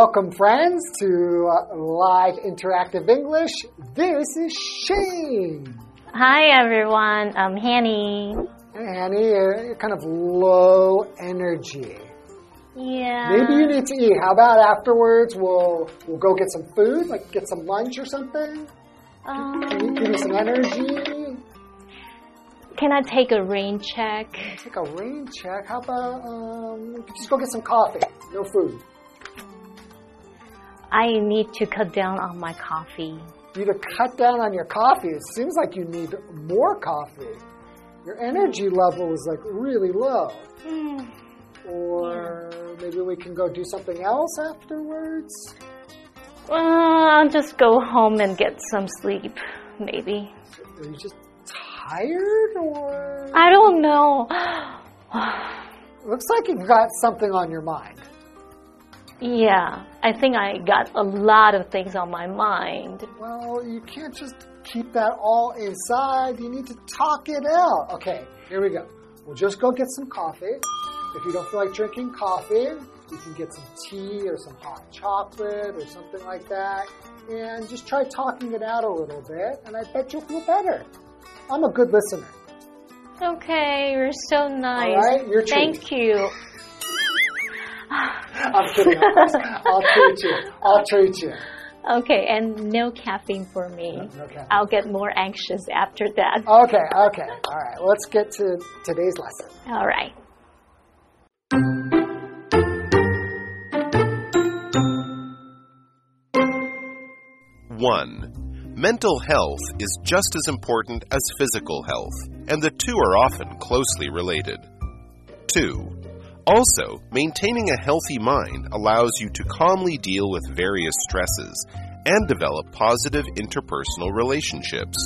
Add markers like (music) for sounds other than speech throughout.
welcome friends to uh, Live Interactive English. This is Shane. Hi everyone, I'm Hanny. Hey, Hanny, you're kind of low energy. Yeah. Maybe you need to eat. How about afterwards we'll we'll go get some food, like get some lunch or something? Um, Can you give me some energy? can I take a rain check? Take a rain check. How about um, just go get some coffee? No food. I need to cut down on my coffee. You need to cut down on your coffee. It seems like you need more coffee. Your energy level is like really low. Or maybe we can go do something else afterwards. Uh, I'll just go home and get some sleep, maybe. Are you just tired or I don't know. (sighs) looks like you've got something on your mind. Yeah, I think I got a lot of things on my mind. Well, you can't just keep that all inside. You need to talk it out. Okay, here we go. We'll just go get some coffee. If you don't feel like drinking coffee, you can get some tea or some hot chocolate or something like that. And just try talking it out a little bit, and I bet you'll feel better. I'm a good listener. Okay, you're so nice. right, your treat. Thank you. (laughs) I'm kidding. of course. I'll treat you. I'll treat you. Okay, and no caffeine for me. no caffeine. I'll get more anxious after that. Okay, okay. All right. Let's get to today's lesson. All right. One, mental health is just as important as physical health, and the two are often closely related. Two, also, maintaining a healthy mind allows you to calmly deal with various stresses and develop positive interpersonal relationships.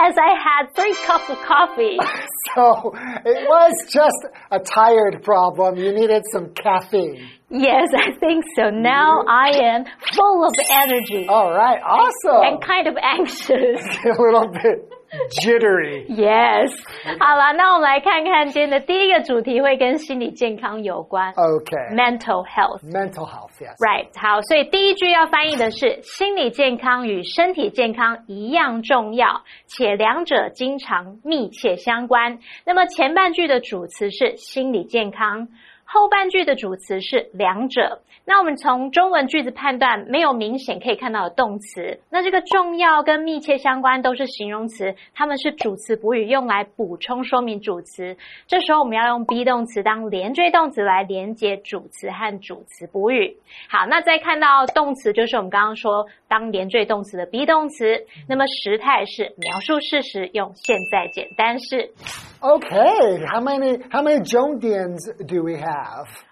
Yes, I had three cups of coffee. (laughs) So it was just a tired problem. You needed some caffeine. yes, I think so. Now I am full of energy All right, awesome. and kind of anxious. (laughs) a little bit jittery. Yes，好了，那我们来看看今天的第一个主题会跟心理健康有关 Okay.，mental health。Mental health, yes. Right，好，所以第一句要翻译的是心理健康与身体健康一样重要，且两者经常密切相关。那么前半句的主词是心理健康，后半句的主词是两者。那我们从中文句子判断，没有明显可以看到的动词。那这个重要跟密切相关都是形容词，它们是主词补语，用来补充说明主词。这时候我们要用 be 动词当连缀动词来连接主词和主词补语。好，那再看到动词，就是我们刚刚说当连缀动词的 be 动词。那么时态是描述事实，用现在简单式。Okay, how many how many Johnians do we have?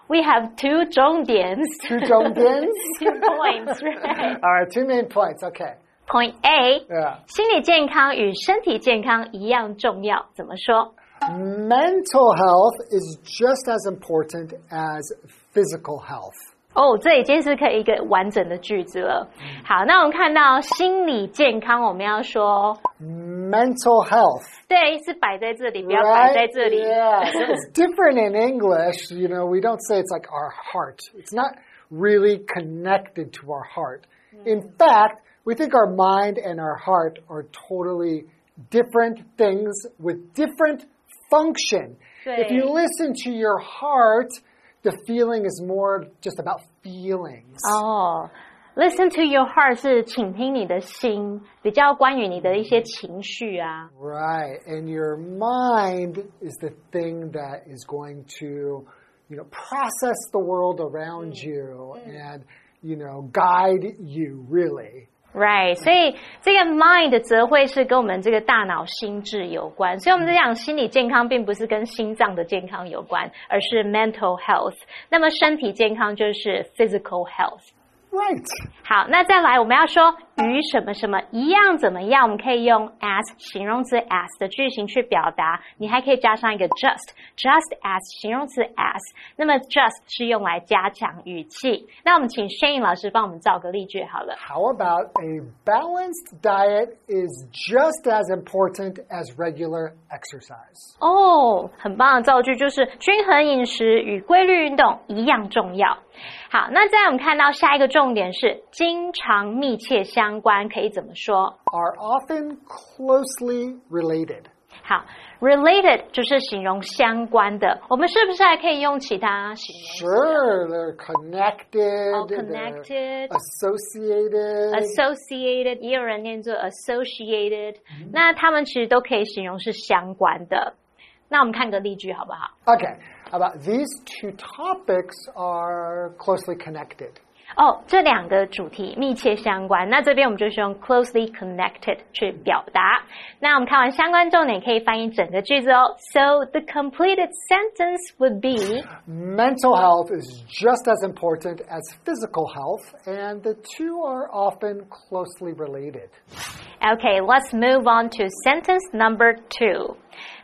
We have two 重点 Two Jongdians? (laughs) two points, (laughs) right? All right, two main points. Okay. Point A， Yeah. 心理健康与身体健康一样重要。怎么说？ Mental health is just as important as physical health. 哦，这已经是可以一个完整的句子了。好，那我们看到心理健康，我们要说 Mental health. 对，是摆在这里，不要摆在 Right? 这里。 Yeah. So it's (laughs) different in English. You know, we don't say it's like our heart. It's not really connected to our heart. In fact, we think our mind and our heart are totally different things with different function. If you 对 listen to your heart, the feeling is more just about feelings. 哦，Listen to your heart 是倾听你的心，比较关于你的一些情绪啊。 Right. And your mind is the thing that is going to, you know, process the world around you and, you know, guide you really. Right，所以这个 mind 则会是跟我们这个大脑心智有关，所以我们在讲心理健康，并不是跟心脏的健康有关，而是 mental health。那么身体健康就是 physical health。Right. 好，那再来我们要说与什么什么一样怎么样，我们可以用 as 形容词 as 的句型去表达。你还可以加上一个 just，just as 形容词 as。那么 just 是用来加强语气。那我们请 Shane 老师帮我们造个例句好了。How about a balanced diet is just as important as regular exercise? 哦，很棒的造句就是均衡饮食与规律运动一样重要。好，那再来我们看到下一个重点是经常密切相关，可以怎么说？ Are often closely related. 好，related 就是形容相关的，我们是不是还可以用其他形容 Sure, they're connected, Oh, they're connected. associated. associated，也有人念作 associated，、那他们其实都可以形容是相关的。那我们看个例句好不好？ okay, how about these two topics are closely connected? 哦，这两个主题密切相关，那这边我们就是用 closely connected 去表达。那我们看完相关重点，可以翻译整个句子哦。So the completed sentence would be Mental health is just as important as physical health, and the two are often closely related. Okay, let's move on to sentence number two.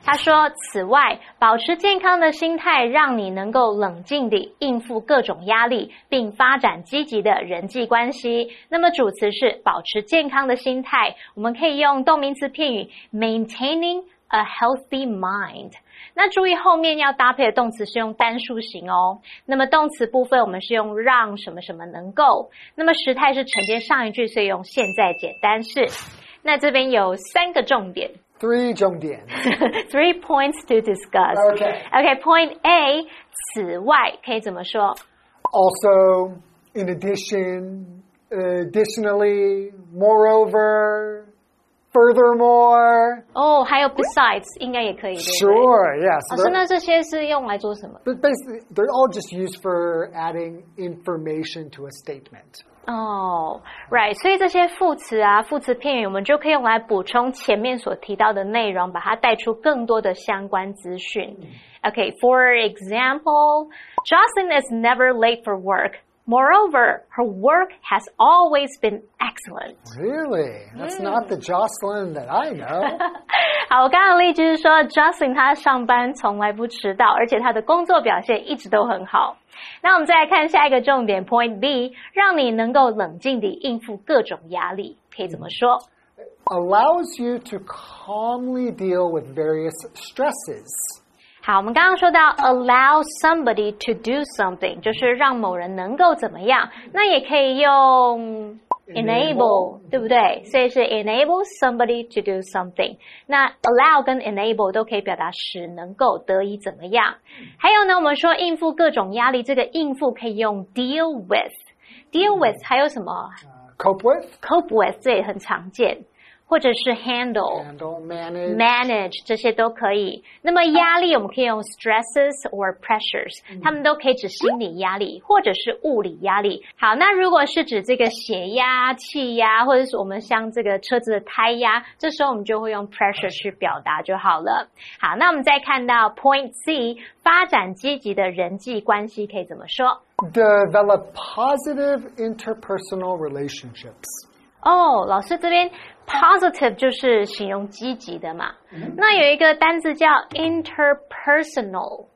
他说：“此外，保持健康的心态，让你能够冷静地应付各种压力，并发展积极的人际关系。那么主词是保持健康的心态，我们可以用动名词片语 maintaining a healthy mind。那注意后面要搭配的动词是用单数型哦。那么动词部分我们是用让什么什么能够，那么时态是承接上一句，所以用现在简单式。那这边有三个重点 Three 重点. (laughs) ，three points to discuss。 Okay. OK，Point、A，此外可以怎么说？ Also, in addition, additionally, moreover, Furthermore. Oh, 还有 Furthermore，哦，还有 besides，应该也可以。Sure, yes. 老师，那这些是用来做什么？But basically, they're all just used for adding information to a statement. Oh, right. 哦、oh,，right，所以这些副词啊、副词片语，我们就可以用来补充前面所提到的内容，把它带出更多的相关资讯。Okay, for example, Jocelyn is never late for work. Moreover, her work has always been excellent. Really? That's not the Jocelyn that I know. (laughs) 好，我刚刚的例句是说，Jocelyn 她上班从来不迟到，而且她的工作表现一直都很好。那我们再来看下一个重点，Point B，让你能够冷静地应付各种压力，可以怎么说？ Allows you to calmly deal with various stresses. 好，我们刚刚说到 allow somebody to do something，就是让某人能够怎么样，那也可以用 enable，对不对？所以是 enable somebody to do something。那 allow 跟 enable 都可以表达使能够得以怎么样。还有呢，我们说应付各种压力，这个应付可以用 deal with，deal with 还有什么 Cope with, cope with，这也很常见，或者是 handle、manage, manage 这些都可以。那么压力我们可以用 stresses or pressures，它们都可以指心理压力或者是物理压力。好，那如果是指这个血压、气压，或者是我们像这个车子的胎压，这时候我们就会用 pressure 去表达就好了。好，那我们再看到 point C，发展积极的人际关系可以怎么说？Develop positive interpersonal relationships. 哦，老师这边 positive 就是形容积极的嘛。那有一个单字叫 interpersonal。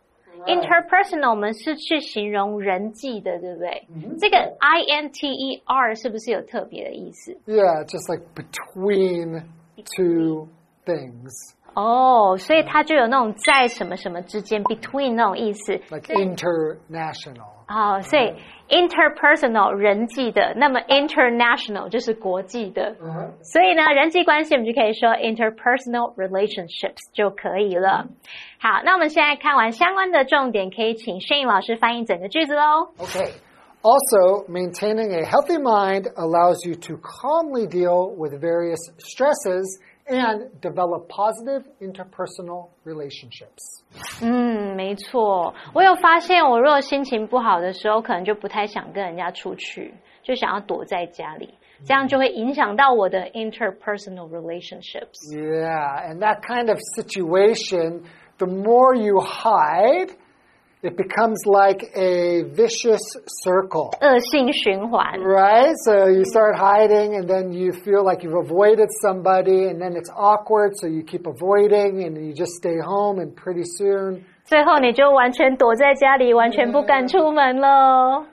interpersonal 我们是去形容人际的，对不对？这个 i n t e r 是不是有特别的意思？Yeah, just like between two things, 哦，所以它就有那种在什么什么之间 between 那种意思。 like international. 哦，所以 interpersonal 人际的，那么 international 就是国际的。所以呢，人际关系我们就可以说 interpersonal relationships 就可以了。好，那我们现在看完相关的重点，可以请 Shane 老师翻译整个句子喽。 Okay. Also, maintaining a healthy mind allows you to calmly deal with various stresses and develop positive interpersonal relationships. 嗯，没错，我有发现，我如果心情不好的时候，可能就不太想跟人家出去，就想要躲在家里，这样就会影响到我的 interpersonal relationships。 Yeah, and that kind of situation, the more you hide, it becomes like a vicious circle. 恶性循环。 Right? So you start hiding and then you feel like you've avoided somebody and then it's awkward, so you keep avoiding and you just stay home and pretty soon 最后你就完全躲在家里，完全不敢出门了。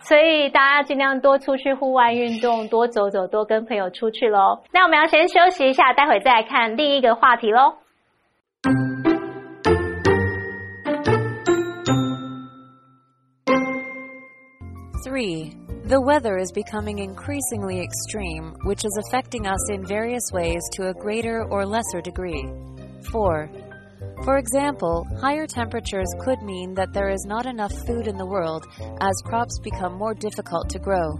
所以大家尽量多出去户外运动，多走走，多跟朋友出去喽。那我们要先休息一下，待会再来看另一个话题喽。 3. The weather is becoming increasingly extreme, which is affecting us in various ways to a greater or lesser degree. 4. For example, higher temperatures could mean that there is not enough food in the world as crops become more difficult to grow.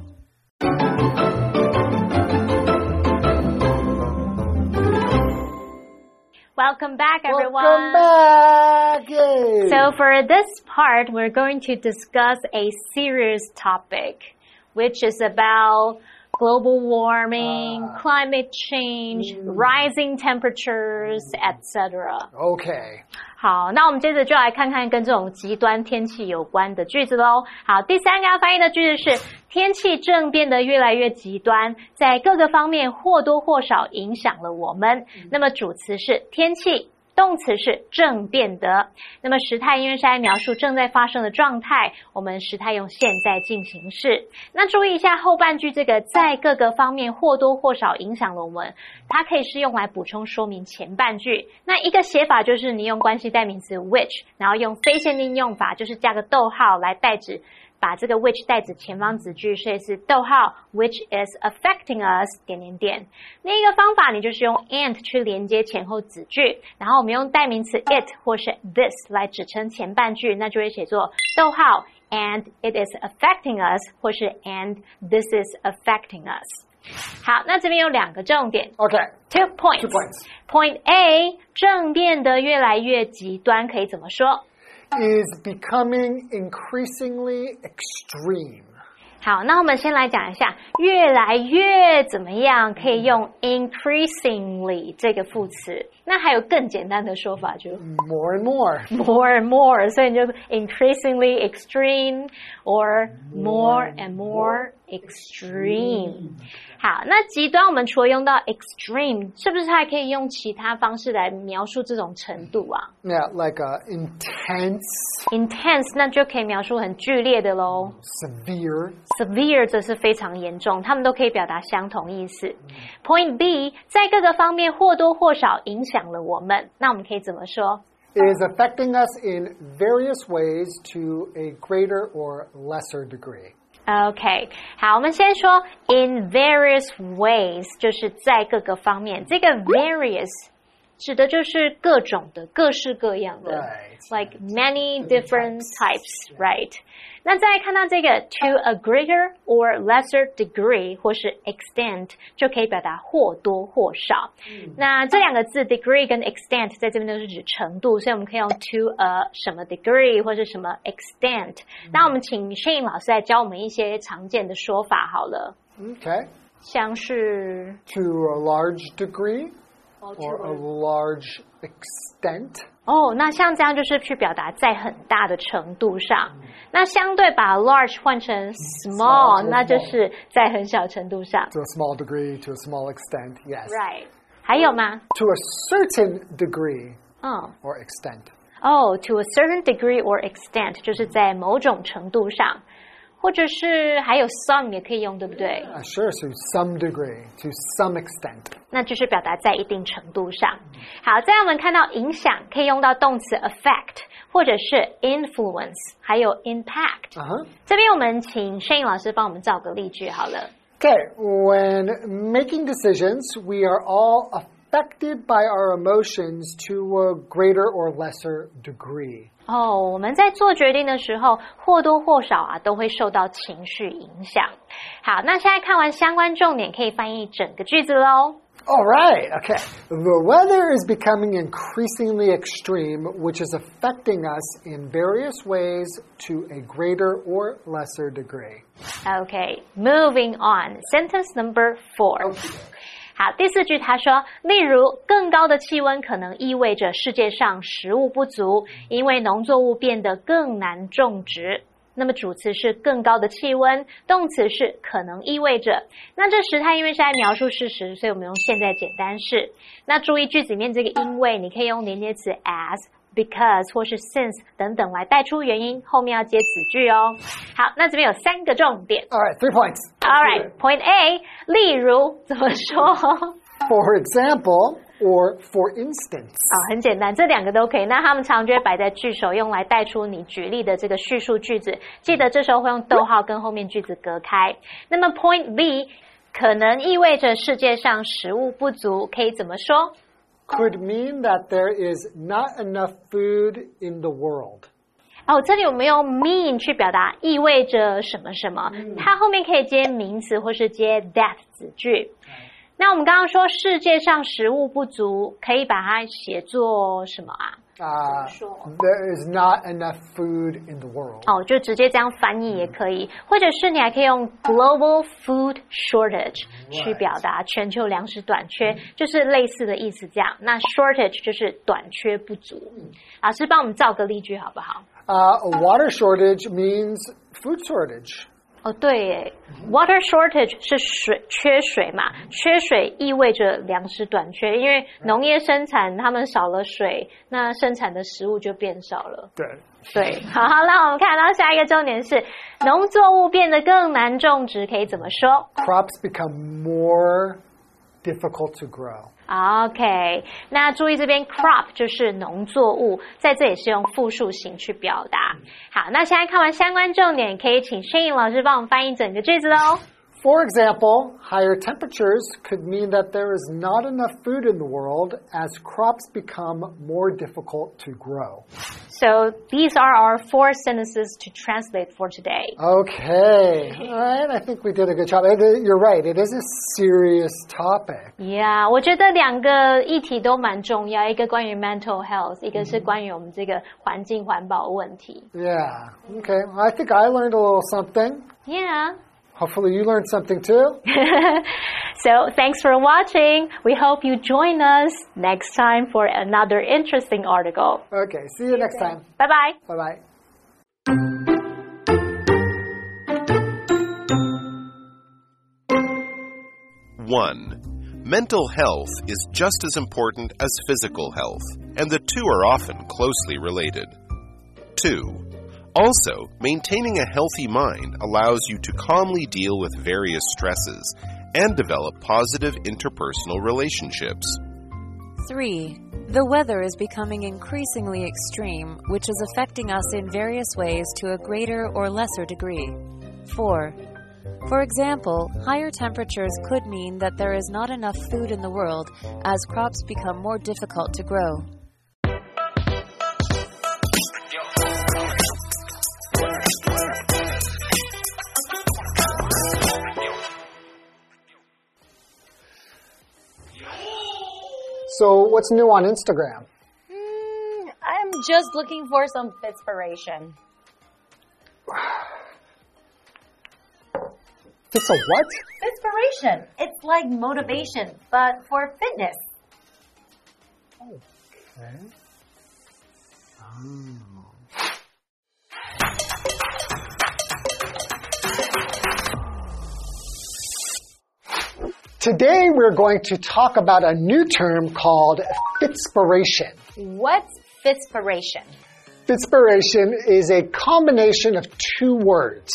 Welcome back, everyone. Welcome back! Yay! So for this part, we're going to discuss a serious topic, which is about global warming, ah. climate change, mm. rising temperatures, etc. okay. 好，那我们接着就来看看跟这种极端天气有关的句子喽。好，第三个要翻译的句子是：天气正变得越来越极端，在各个方面或多或少影响了我们。那么主词是天气。动词是正变得，那么时态因为是在描述正在发生的状态，我们时态用现在进行式。那注意一下后半句这个在各个方面或多或少影响了我们，它可以是用来补充说明前半句。那一个写法就是你用关系代名词 which，然后用非限定用法，就是加个逗号来代指。把这个 which 代指前方子句，所以是逗号 which is affecting us 点点点。另一个方法，你就是用 and 去连接前后子句，然后我们用代名词 it 或是 this 来指称前半句，那就会写作逗号 and it is affecting us 或是 and this is affecting us。好，那这边有两个重点 Okay.，two points。Two points. Point A，正变得越来越极端，可以怎么说？Is becoming increasingly extreme. 好，那我们先来讲一下，越来越怎么样，可以用 increasingly 这个副词。那还有更简单的说法，就 More and more. more (laughs) and more，所以你就 increasingly extreme or more and more extreme。好，那极端我们除了用到 extreme，是不是还可以用其他方式来描述这种程度啊 Yeah, like uh, intense, ？intense 那就可以描述很剧烈的喽。 severe, severe 则是非常严重，它们都可以表达相同意思。Point B 在各个方面或多或少影响了我们，那我们可以怎么说？ is affecting us in various ways to a greater or lesser degree. OK，好，我们先说 in various ways，就是在各个方面。这个 various 指的就是各种的、各式各样的 Right. like many different types, right? 那再来看到这个 to a greater or lesser degree 或是 extent 就可以表达或多或少。那这两个字 degree 跟 extent 在这边都是指程度，所以我们可以用 to a 什么 degree 或是什么 extent。那我们请 Shane 老师来教我们一些常见的说法好了， Okay. 像是 To a large degree 哦 or a large extent. 哦，那像这样就是去表达在很大的程度上。那相对把 large 换成 small， small 那就是在很小程度上。 To a small degree, to a small extent, yes. Right？还有吗？ To a certain degree 嗯， or extent. 哦，to a certain degree or extent，就是在某种程度上， 或者是还有 some 也可以用，对不对 sure, to some degree, to some extent. 那就是表达在一定程度上。好，再来我们看到影响可以用到动词 affect，或者是 influence，还有 impact。Uh huh. 这边我们请 Shane 老师帮我们造个例句好了。Okay, when making decisions, we are all affected by our emotions to a greater or lesser degree. 哦，我们在做决定的时候，或多或少啊都会受到情绪影响。好，那现在看完相关重点，可以翻译整个句子喽。 All right, okay. The weather is becoming increasingly extreme, which is affecting us in various ways to a greater or lesser degree. Okay, moving on. Sentence number four. 好，第四句他说，例如更高的气温可能意味着世界上食物不足，因为农作物变得更难种植。那么主词是更高的气温，动词是可能意味着。那这时态因为是在描述事实，所以我们用现在简单式。那注意句子里面这个因为，你可以用连接词 as、because 或是 since 等等来带出原因，后面要接子句哦。好，那这边有三个重点。All right, three points. All right, point A，例如怎么说？(laughs) For example, or for instance. 啊、很简单，这两个都可以。那他们常就会摆在句首，用来带出你举例的这个叙述句子。记得这时候会用逗号跟后面句子隔开。那么 point B 可能意味着世界上食物不足，可以怎么说？Could mean that there is not enough food in the world. 哦，这里我们用 mean 去表达意味着什么什么，它后面可以接名词或是接 that 子句。那我们刚刚说世界上食物不足，可以把它写作什么啊？Uh, Sure. there is not enough food in the world. 哦，就直接这样翻译也可以，或者是你还可以用 global food shortage 去表达全球粮食短缺，就是类似的意思这样。那 shortage 就是短缺不足。老师帮我们造个例句好不好？ Uh, a water shortage means food shortage. 哦，对耶，water shortage 是水缺水嘛，缺水意味着粮食短缺，因为农业生产他们少了水，那生产的食物就变少了。对对，好，那我们看到下一个重点是，农作物变得更难种植，可以怎么说 Crops become more difficult to grow.？OK，那注意这边 crop 就是农作物，在这里是用复数形去表达。好，那现在看完相关重点，可以请轩颖老师帮我们翻译整个句子喽。For example, higher temperatures could mean that there is not enough food in the world as crops become more difficult to grow. So these are our four sentences to translate for today. Okay. All right. I think we did a good job. And, uh, You're right. It is a serious topic. Yeah，我觉得两个议题都蛮重要，一个关于 mental health，一个是关于我们这个环境环保问题。 Yeah. Okay. Well, I think I learned a little something. Yeah. Hopefully, you learned something too. (laughs) So thanks for watching. We hope you join us next time for another interesting article. Okay. See you next time. Bye bye. Bye bye. One, mental health is just as important as physical health, and the two are often closely related. Two, also, maintaining a healthy mind allows you to calmly deal with various stresses and develop positive interpersonal relationships. 3. The weather is becoming increasingly extreme, which is affecting us in various ways to a greater or lesser degree. 4. For example, higher temperatures could mean that there is not enough food in the world as crops become more difficult to grow. So, what's new on Instagram? Mm, I'm just looking for some fitspiration. (sighs) It's a what? Fitspiration. It's like motivation, but for fitness. Okay. Today we're going to talk about a new term called fitspiration. What's fitspiration? Fitspiration is a combination of two words,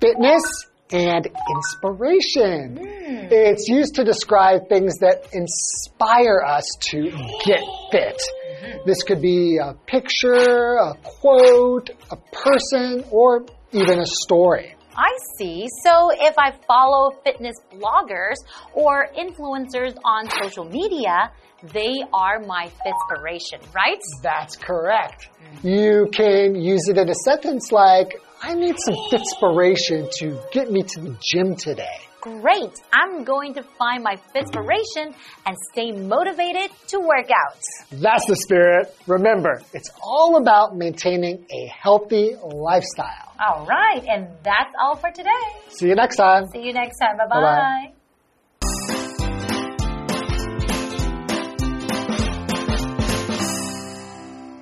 fitness and inspiration. Hmm. It's used to describe things that inspire us to get fit. Mm-hmm. This could be a picture, a quote, a person, or even a story. I see. So if I follow fitness bloggers or influencers on social media, they are my fitspiration, right? That's correct. You can use it in a sentence like, I need some fitspiration to get me to the gym today. Great. I'm going to find my fitspiration and stay motivated to work out. That's the spirit. Remember, it's all about maintaining a healthy lifestyle. All right. And that's all for today. See you next time. See you next time. Bye Bye-bye. bye.